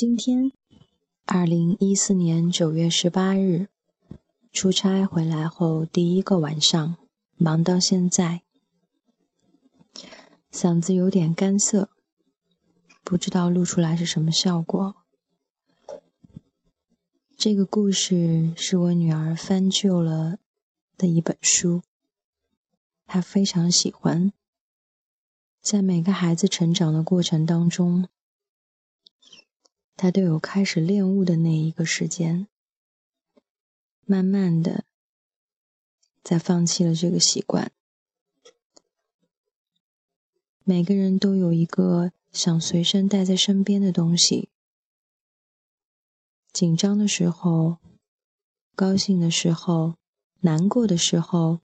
今天，二零一四年九月十八日，出差回来后第一个晚上，忙到现在，嗓子有点干涩，不知道录出来是什么效果。这个故事是我女儿翻旧了的一本书，她非常喜欢。在每个孩子成长的过程当中，他都有开始练物的那一个时间。慢慢的，在放弃了这个习惯。每个人都有一个想随身带在身边的东西，紧张的时候、高兴的时候、难过的时候，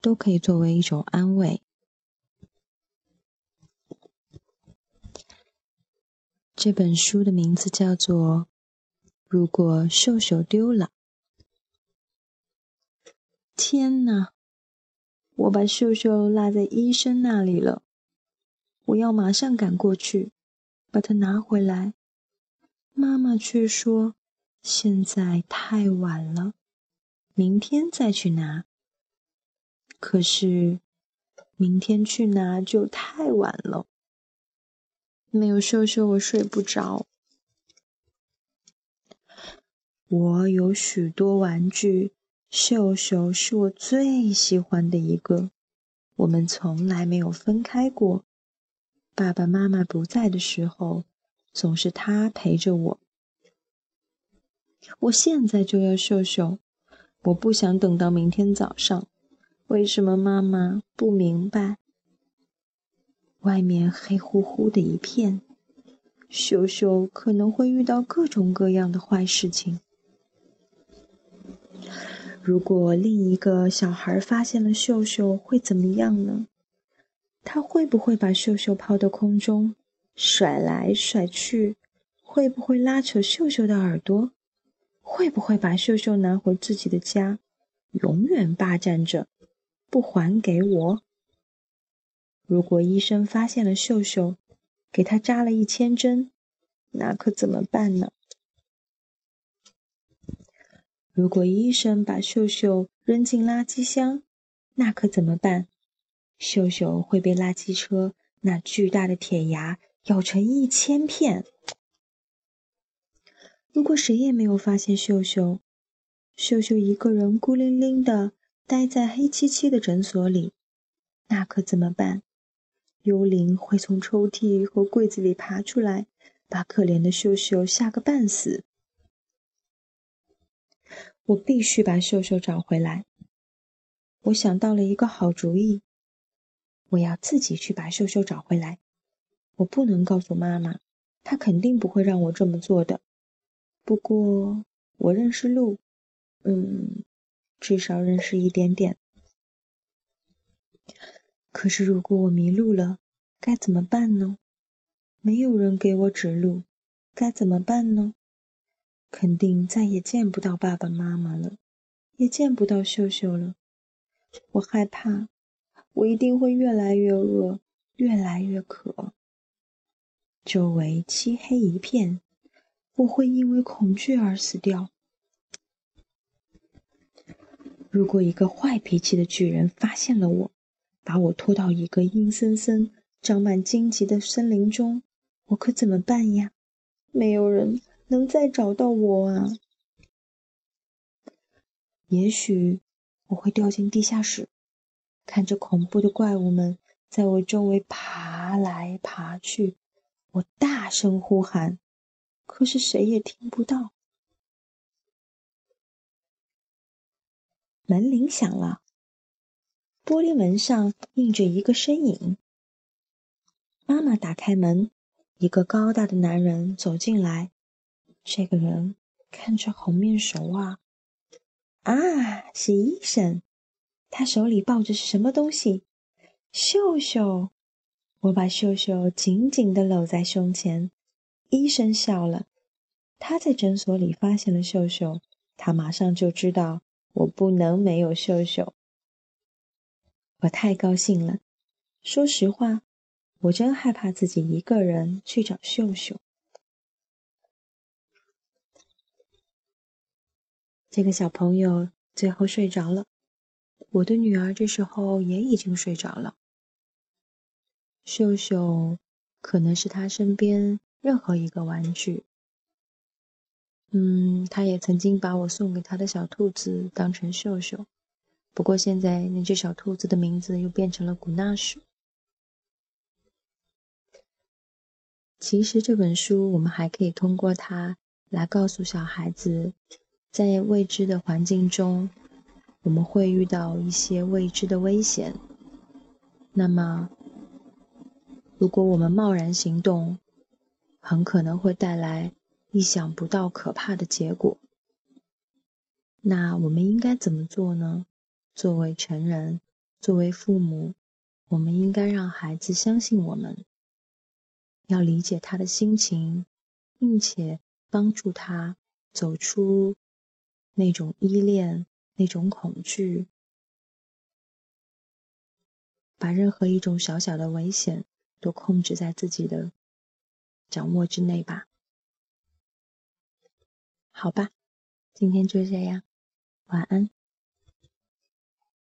都可以作为一种安慰。这本书的名字叫做《如果秀秀丢了》。天哪！我把秀秀落在医生那里了，我要马上赶过去，把它拿回来。妈妈却说现在太晚了，明天再去拿。可是明天去拿就太晚了。没有秀秀，我睡不着。我有许多玩具，秀秀是我最喜欢的一个。我们从来没有分开过。爸爸妈妈不在的时候，总是他陪着我。我现在就要秀秀，我不想等到明天早上。为什么妈妈不明白？外面黑乎乎的一片，秀秀可能会遇到各种各样的坏事情。如果另一个小孩发现了秀秀，会怎么样呢？他会不会把秀秀抛到空中，甩来甩去？会不会拉扯秀秀的耳朵？会不会把秀秀拿回自己的家，永远霸占着，不还给我？如果医生发现了秀秀，给他扎了一千针，那可怎么办呢？如果医生把秀秀扔进垃圾箱，那可怎么办？秀秀会被垃圾车那巨大的铁牙咬成一千片。如果谁也没有发现秀秀，秀秀一个人孤零零的待在黑漆漆的诊所里，那可怎么办？幽灵会从抽屉和柜子里爬出来，把可怜的秀秀吓个半死。我必须把秀秀找回来。我想到了一个好主意，我要自己去把秀秀找回来。我不能告诉妈妈，她肯定不会让我这么做的。不过我认识路，嗯，至少认识一点点。可是，如果我迷路了，该怎么办呢？没有人给我指路，该怎么办呢？肯定再也见不到爸爸妈妈了，也见不到秀秀了。我害怕，我一定会越来越饿，越来越渴。周围漆黑一片，我会因为恐惧而死掉。如果一个坏脾气的巨人发现了我，把我拖到一个阴森森、长满荆棘的森林中，我可怎么办呀？没有人能再找到我啊！也许我会掉进地下室，看着恐怖的怪物们在我周围爬来爬去。我大声呼喊，可是谁也听不到。门铃响了。玻璃门上映着一个身影。妈妈打开门，一个高大的男人走进来。这个人看着好面熟啊！啊，是医生。他手里抱着是什么东西？秀秀。我把秀秀紧紧地搂在胸前。医生笑了。他在诊所里发现了秀秀，他马上就知道我不能没有秀秀。我太高兴了。说实话，我真害怕自己一个人去找秀秀。这个小朋友最后睡着了，我的女儿这时候也已经睡着了。秀秀可能是他身边任何一个玩具。嗯，他也曾经把我送给他的小兔子当成秀秀，不过现在那只小兔子的名字又变成了古纳什。其实这本书，我们还可以通过它来告诉小孩子，在未知的环境中，我们会遇到一些未知的危险。那么，如果我们贸然行动，很可能会带来。意想不到可怕的结果。那我们应该怎么做呢？作为成人，作为父母，我们应该让孩子相信我们，要理解他的心情，并且帮助他走出那种依恋、那种恐惧，把任何一种小小的危险都控制在自己的掌握之内吧。好吧，今天就这样，晚安。